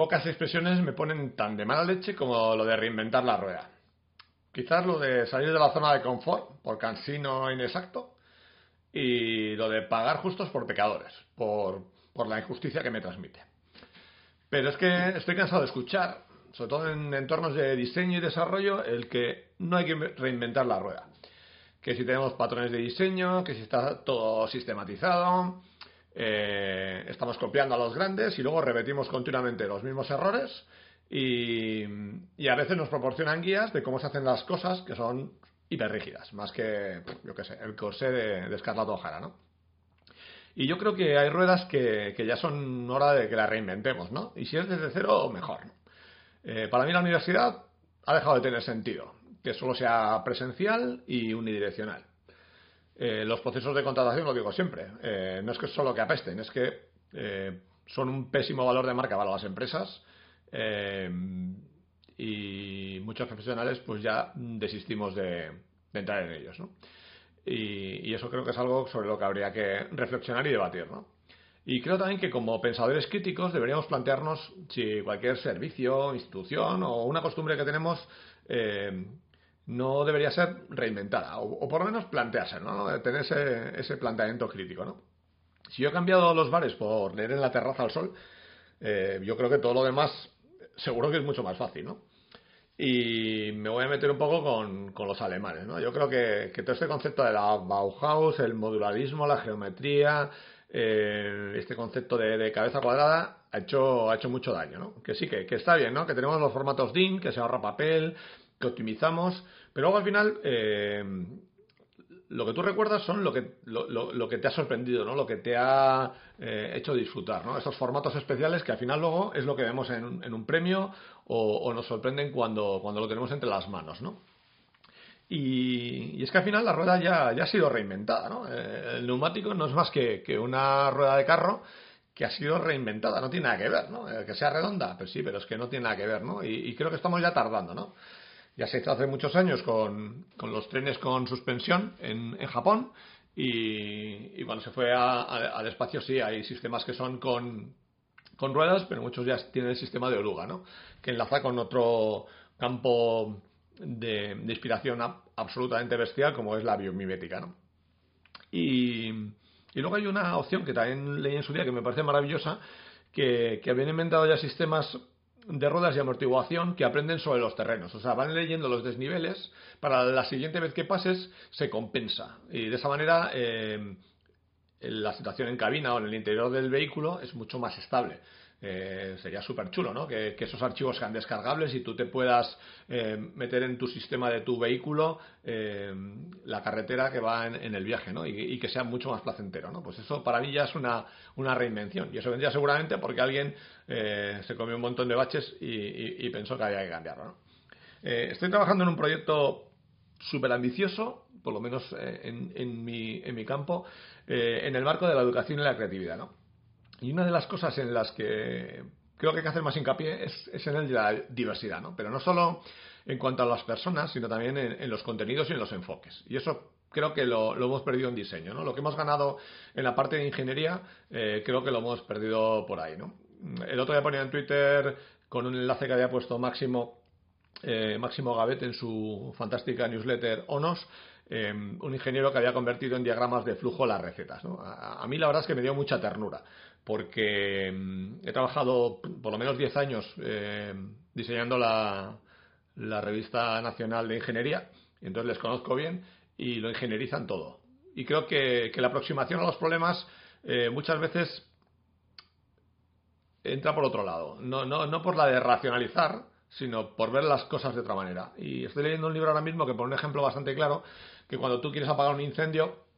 pocas expresiones me ponen tan de mala leche como lo de reinventar la rueda. Quizás lo de salir de la zona de confort, por cansino inexacto, y lo de pagar justos por pecadores, por, por la injusticia que me transmite. Pero es que estoy cansado de escuchar, sobre todo en entornos de diseño y desarrollo, el que no hay que reinventar la rueda. Que si tenemos patrones de diseño, que si está todo sistematizado, eh, estamos copiando a los grandes y luego repetimos continuamente los mismos errores y, a veces nos proporcionan guías de cómo se hacen las cosas que son hiperrígidas, más que, yo qué sé, el corsé de, de Scarlett O'Hara, ¿no? Y yo creo que hay ruedas que, ya son hora de que las reinventemos, ¿no? Y si es desde cero, mejor. Eh, para mí la universidad ha dejado de tener sentido, que solo sea presencial y unidireccional. Eh, los procesos de contratación, lo digo siempre, eh, no es que solo que apesten, es que son un pésimo valor de marca para las empresas y muchos profesionales pues ya desistimos de, entrar en ellos, ¿no? Y, eso creo que es algo sobre lo que habría que reflexionar y debatir, ¿no? Y creo también que como pensadores críticos deberíamos plantearnos si cualquier servicio, institución o una costumbre que tenemos no debería ser reinventada, o, por lo menos plantearse, ¿no? Tener ese, planteamiento crítico, ¿no? Si yo he cambiado los bares por leer en la terraza al sol, eh, yo creo que todo lo demás seguro que es mucho más fácil, ¿no? Y me voy a meter un poco con, los alemanes, ¿no? Yo creo que, todo este concepto de la Bauhaus, el modularismo, la geometría, eh, este concepto de, cabeza cuadrada ha hecho, ha hecho mucho daño, ¿no? Que sí, que, que, está bien, ¿no? Que tenemos los formatos DIN, que se ahorra papel, que optimizamos, pero luego al final eh, lo que tú recuerdas son lo que, lo, que te ha sorprendido, ¿no? lo que te ha eh, hecho disfrutar, ¿no? esos formatos especiales que al final luego es lo que vemos en, un premio o, nos sorprenden cuando, cuando lo tenemos entre las manos. ¿no? Y, es que al final la rueda ya, ya ha sido reinventada. ¿no? Eh, el neumático no es más que, que una rueda de carro que ha sido reinventada, no tiene nada que ver, ¿no? Que sea redonda, pues sí, pero es que no tiene nada que ver, ¿no? Y, y creo que estamos ya tardando, ¿no? Ya se hizo hace muchos años con, los trenes con suspensión en, Japón y, cuando se fue al espacio sí hay sistemas que son con, ruedas, pero muchos ya tienen el sistema de oruga, ¿no? que enlaza con otro campo de, inspiración absolutamente bestial como es la biomimética. ¿no? Y, y, luego hay una opción que también leí en su día que me parece maravillosa, que, que habían inventado ya sistemas de ruedas y amortiguación que aprenden sobre los terrenos. O sea, van leyendo los desniveles para la siguiente vez que pases se compensa. Y de esa manera eh, la situación en cabina o en el interior del vehículo es mucho más estable. Eh, sería súper chulo, ¿no? Que, esos archivos sean descargables y tú te puedas eh, meter en tu sistema de tu vehículo eh, la carretera que va en, el viaje, ¿no? Y, que sea mucho más placentero, ¿no? Pues eso para mí ya es una, una reinvención. Y eso vendría seguramente porque alguien se comió un montón de baches y, pensó que había que cambiarlo, ¿no? estoy trabajando en un proyecto súper ambicioso, por lo menos en, en, mi, en mi campo, en el marco de la educación y la creatividad, ¿no? Y una de las cosas en las que creo que hay que hacer más hincapié es, en el de la diversidad, ¿no? Pero no solo en cuanto a las personas, sino también en, los contenidos y en los enfoques. Y eso creo que lo, hemos perdido en diseño, ¿no? Lo que hemos ganado en la parte de ingeniería, eh, creo que lo hemos perdido por ahí, ¿no? El otro día ponía en Twitter con un enlace que había puesto Máximo, eh, Máximo Gavet en su fantástica newsletter ONOS, eh, un ingeniero que había convertido en diagramas de flujo las recetas. ¿no? A, a, mí la verdad es que me dio mucha ternura porque mm, he trabajado por lo menos 10 años eh, diseñando la, revista nacional de ingeniería, y entonces les conozco bien y lo ingenierizan todo. Y creo que, la aproximación a los problemas eh, muchas veces entra por otro lado, no, no, no por la de racionalizar, sino por ver las cosas de otra manera. Y estoy leyendo un libro ahora mismo que pone un ejemplo bastante claro, que cuando tú quieres apagar un incendio,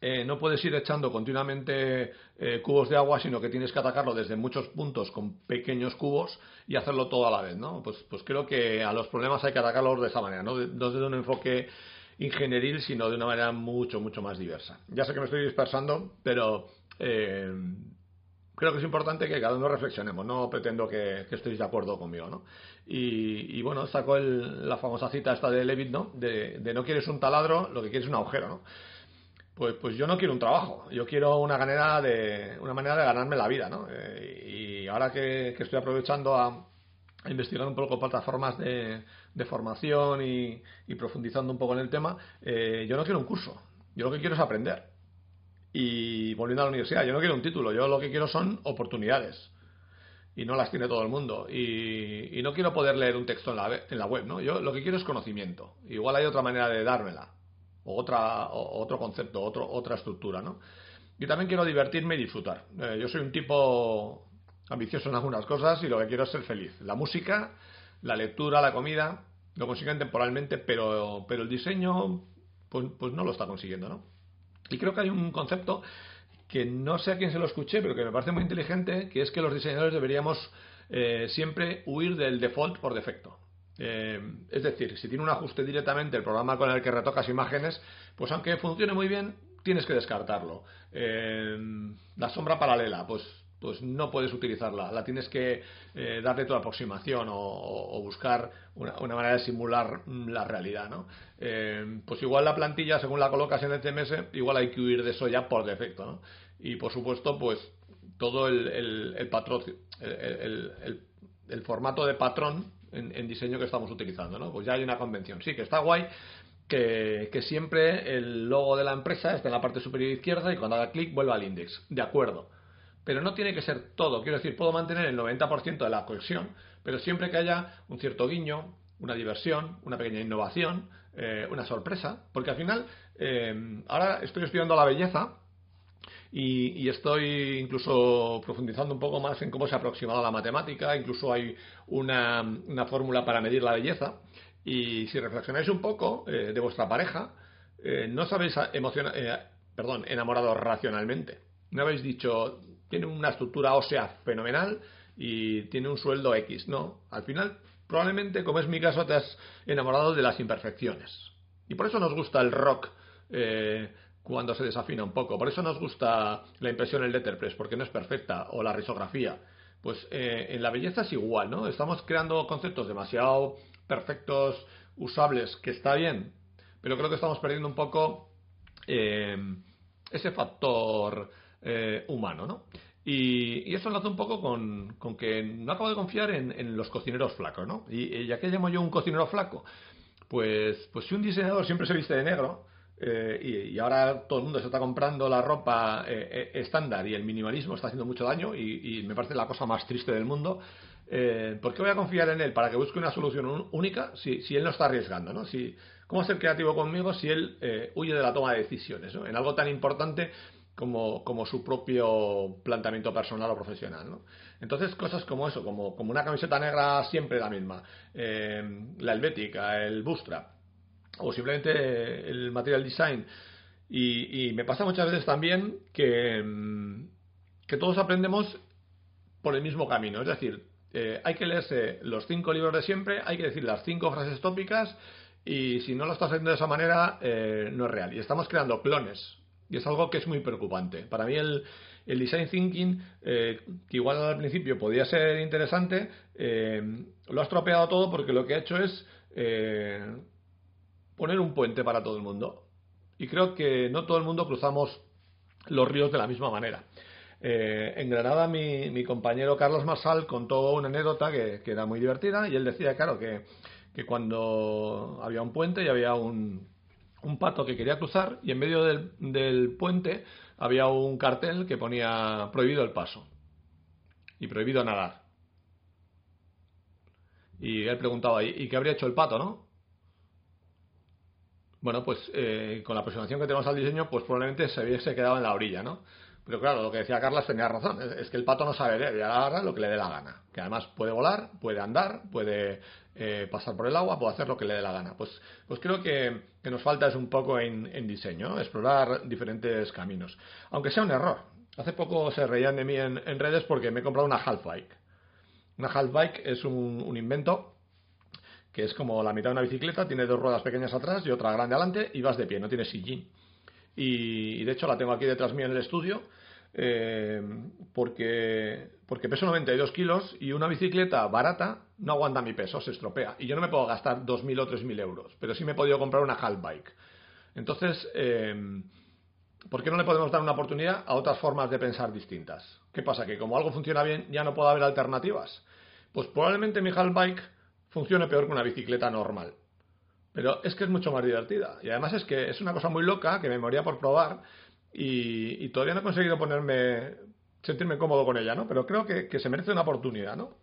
eh, no puedes ir echando continuamente eh, cubos de agua, sino que tienes que atacarlo desde muchos puntos con pequeños cubos y hacerlo todo a la vez, ¿no? Pues, pues creo que a los problemas hay que atacarlos de esa manera, ¿no? desde un enfoque ingenieril, sino de una manera mucho, mucho más diversa. Ya sé que me estoy dispersando, pero eh, creo que es importante que cada uno reflexionemos, no pretendo que, estéis de acuerdo conmigo, ¿no? Y, bueno, sacó la famosa cita esta de Levitt, ¿no? De, de no quieres un taladro, lo que quieres es un agujero, ¿no? Pues, pues yo no quiero un trabajo, yo quiero una manera de, una manera de ganarme la vida, ¿no? Eh, y ahora que, estoy aprovechando a, investigar un poco plataformas de, formación y, profundizando un poco en el tema, eh, yo no quiero un curso, yo lo que quiero es aprender. Y volviendo a la universidad, yo no quiero un título, yo lo que quiero son oportunidades. Y no las tiene todo el mundo. Y, no quiero poder leer un texto en la, en la web, ¿no? Yo lo que quiero es conocimiento. Igual hay otra manera de dármela. Otra, otro concepto, otro, otra estructura, ¿no? Yo también quiero divertirme y disfrutar. Eh, yo soy un tipo ambicioso en algunas cosas y lo que quiero es ser feliz. La música, la lectura, la comida, lo consiguen temporalmente, pero, pero el diseño, pues, pues no lo está consiguiendo, ¿no? Y creo que hay un concepto que no sé a quién se lo escuché, pero que me parece muy inteligente, que es que los diseñadores deberíamos eh, siempre huir del default por defecto. Eh, es decir, si tiene un ajuste directamente el programa con el que retocas imágenes, pues aunque funcione muy bien, tienes que descartarlo. Eh, la sombra paralela, pues pues no puedes utilizarla, la tienes que eh, darle tu aproximación o, buscar una, manera de simular la realidad, ¿no? Eh, pues igual la plantilla, según la colocas en el CMS, igual hay que huir de eso ya por defecto, ¿no? Y por supuesto, pues todo el, patrón, el, formato de patrón en, diseño que estamos utilizando, ¿no? Pues ya hay una convención, sí, que está guay, que, siempre el logo de la empresa está en la parte superior izquierda y cuando haga clic vuelva al index. De acuerdo. Pero no tiene que ser todo. Quiero decir, puedo mantener el 90% de la cohesión, pero siempre que haya un cierto guiño, una diversión, una pequeña innovación, eh, una sorpresa. Porque al final, eh, ahora estoy estudiando la belleza y, estoy incluso profundizando un poco más en cómo se ha aproximado la matemática. Incluso hay una, una fórmula para medir la belleza. Y si reflexionáis un poco eh, de vuestra pareja, eh, no os habéis eh, perdón, enamorado racionalmente. No habéis dicho, tiene una estructura ósea fenomenal y tiene un sueldo X. No, al final, probablemente, como es mi caso, te has enamorado de las imperfecciones. Y por eso nos gusta el rock cuando se desafina un poco. Por eso nos gusta la impresión en letterpress, porque no es perfecta, o la risografía. Pues en la belleza es igual, ¿no? Estamos creando conceptos demasiado perfectos, usables, que está bien, pero creo que estamos perdiendo un poco eh, ese factor eh, humano, ¿no? Y, eso enlaza un poco con, que no acabo de confiar en, los cocineros flacos, ¿no? Y, ya que llamo yo un cocinero flaco, pues, pues si un diseñador siempre se viste de negro, eh, y, ahora todo el mundo se está comprando la ropa estándar y el minimalismo está haciendo mucho daño y, me parece la cosa más triste del mundo. Eh, ¿Por qué voy a confiar en él para que busque una solución única si, él no está arriesgando? ¿no? Si, ¿Cómo ser creativo conmigo si él eh, huye de la toma de decisiones en algo tan importante como, su propio planteamiento personal o profesional? ¿no? Entonces, cosas como eso, como, una camiseta negra siempre la misma, eh, la helvética, el bootstrap o simplemente el material design. Y, me pasa muchas veces también que, mm, que todos aprendemos por el mismo camino. Es decir, eh, hay que leerse los cinco libros de siempre, hay que decir las cinco frases tópicas y si no lo estás haciendo de esa manera eh, no es real. Y estamos creando clones y es algo que es muy preocupante. Para mí el, design thinking, eh, que igual al principio podía ser interesante, lo ha estropeado todo porque lo que ha hecho es poner un puente para todo el mundo. Y creo que no todo el mundo cruzamos los ríos de la misma manera. Eh, en Granada mi, compañero Carlos Marsal contó una anécdota que, era muy divertida y él decía, claro, que, cuando había un puente y había un, pato que quería cruzar y en medio del, puente había un cartel que ponía prohibido el paso y prohibido nadar. Y él preguntaba, ¿y qué habría hecho el pato, no? Bueno, pues eh, con la aproximación que tenemos al diseño, pues probablemente se hubiese quedado en la orilla, ¿no? Pero claro, lo que decía Carlos tenía razón. Es, que el pato no sabe leer y agarra lo que le dé la gana. Que además puede volar, puede andar, puede eh, pasar por el agua, puede hacer lo que le dé la gana. Pues, pues creo que, que nos falta es un poco en, diseño, explorar diferentes caminos. Aunque sea un error. Hace poco se reían de mí en, redes porque me he comprado una half bike. Una half bike es un, invento que es como la mitad de una bicicleta, tiene dos ruedas pequeñas atrás y otra grande adelante y vas de pie, no tiene sillín. Y, de hecho la tengo aquí detrás mío en el estudio eh, porque, porque peso 92 kilos y una bicicleta barata no aguanta mi peso, se estropea. Y yo no me puedo gastar 2.000 o 3.000 euros, pero sí me he podido comprar una half bike. Entonces, eh, ¿por qué no le podemos dar una oportunidad a otras formas de pensar distintas? ¿Qué pasa? Que como algo funciona bien, ya no puede haber alternativas. Pues probablemente mi Bike funcione peor que una bicicleta normal. Pero es que es mucho más divertida. Y además es que es una cosa muy loca que me moría por probar y, todavía no he conseguido ponerme, sentirme cómodo con ella, ¿no? Pero creo que, se merece una oportunidad, ¿no?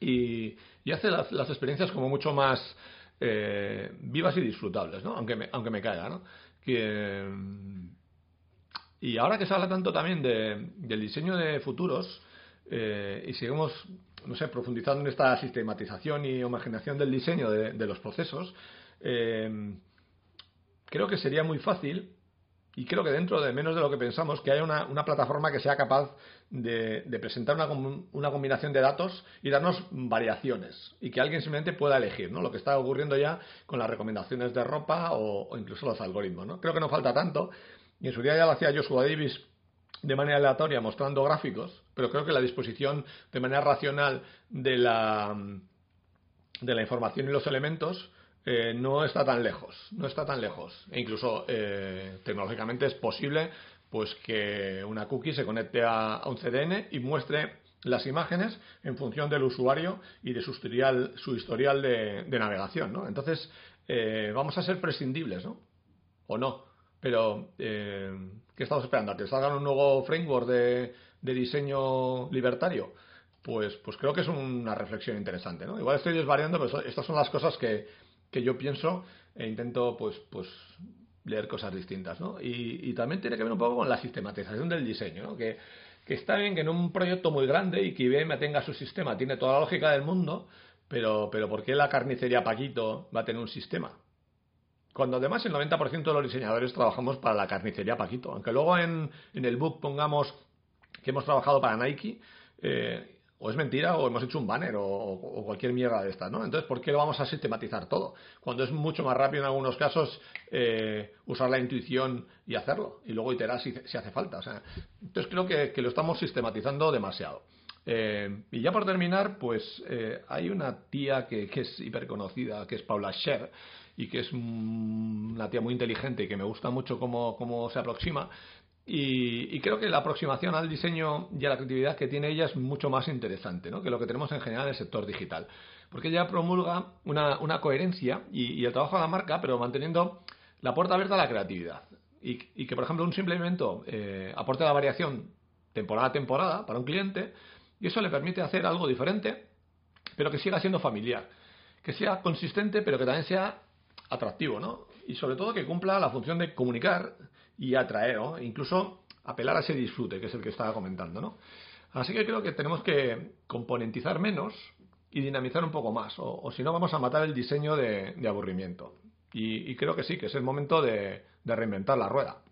Y, hace las, experiencias como mucho más eh, vivas y disfrutables, ¿no? Aunque me, aunque me caiga, ¿no? y ahora que se habla tanto también del diseño de futuros eh, y seguimos, no sé, profundizando en esta sistematización y homogeneación del diseño de, los procesos, eh, creo que sería muy fácil y creo que dentro de menos de lo que pensamos, que haya una, plataforma que sea capaz de, presentar una, una, combinación de datos y darnos variaciones y que alguien simplemente pueda elegir, ¿no? Lo que está ocurriendo ya con las recomendaciones de ropa o, incluso los algoritmos, ¿no? Creo que no falta tanto y en su día ya lo hacía Joshua Davis de manera aleatoria mostrando gráficos, pero creo que la disposición de manera racional de la, de la información y los elementos eh, no está tan lejos, no está tan lejos. E incluso eh, tecnológicamente es posible pues que una cookie se conecte a, un CDN y muestre las imágenes en función del usuario y de su historial, su historial de, navegación, ¿no? Entonces, eh, vamos a ser prescindibles, ¿no? O no. Pero, ¿qué estamos esperando? ¿A que salga un nuevo framework de, de diseño libertario? Pues, pues creo que es una reflexión interesante, ¿no? Igual estoy desvariando, pero estas son las cosas que, que yo pienso e intento pues, pues leer cosas distintas, ¿no? Y, también tiene que ver un poco con la sistematización del diseño, ¿no? Que, está bien que en un proyecto muy grande y que IBM tenga su sistema, tiene toda la lógica del mundo, pero, pero ¿por qué la carnicería Paquito va a tener un sistema? Cuando además el 90% de los diseñadores trabajamos para la carnicería Paquito. Aunque luego en, en el book pongamos que hemos trabajado para Nike, eh, o es mentira o hemos hecho un banner o, cualquier mierda de estas, ¿no? Entonces, ¿por qué lo vamos a sistematizar todo? Cuando es mucho más rápido en algunos casos eh, usar la intuición y hacerlo y luego iterar si, hace falta. O sea, entonces creo que, lo estamos sistematizando demasiado. Eh, y ya por terminar, pues eh, hay una tía que, que es hiper conocida, que es Paula Scher, y que es una tía muy inteligente y que me gusta mucho cómo, cómo se aproxima, y, creo que la aproximación al diseño y a la creatividad que tiene ella es mucho más interesante ¿no? que lo que tenemos en general en el sector digital. Porque ella promulga una, coherencia y, el trabajo de la marca, pero manteniendo la puerta abierta a la creatividad. Y, que, por ejemplo, un simple evento eh, aporte la variación temporada a temporada para un cliente y eso le permite hacer algo diferente, pero que siga siendo familiar. Que sea consistente, pero que también sea atractivo, ¿no? Y sobre todo que cumpla la función de comunicar y atraer, ¿no? incluso apelar a ese disfrute, que es el que estaba comentando. ¿no? Así que creo que tenemos que componentizar menos y dinamizar un poco más, o, si no vamos a matar el diseño de, aburrimiento. Y, creo que sí, que es el momento de reinventar la rueda.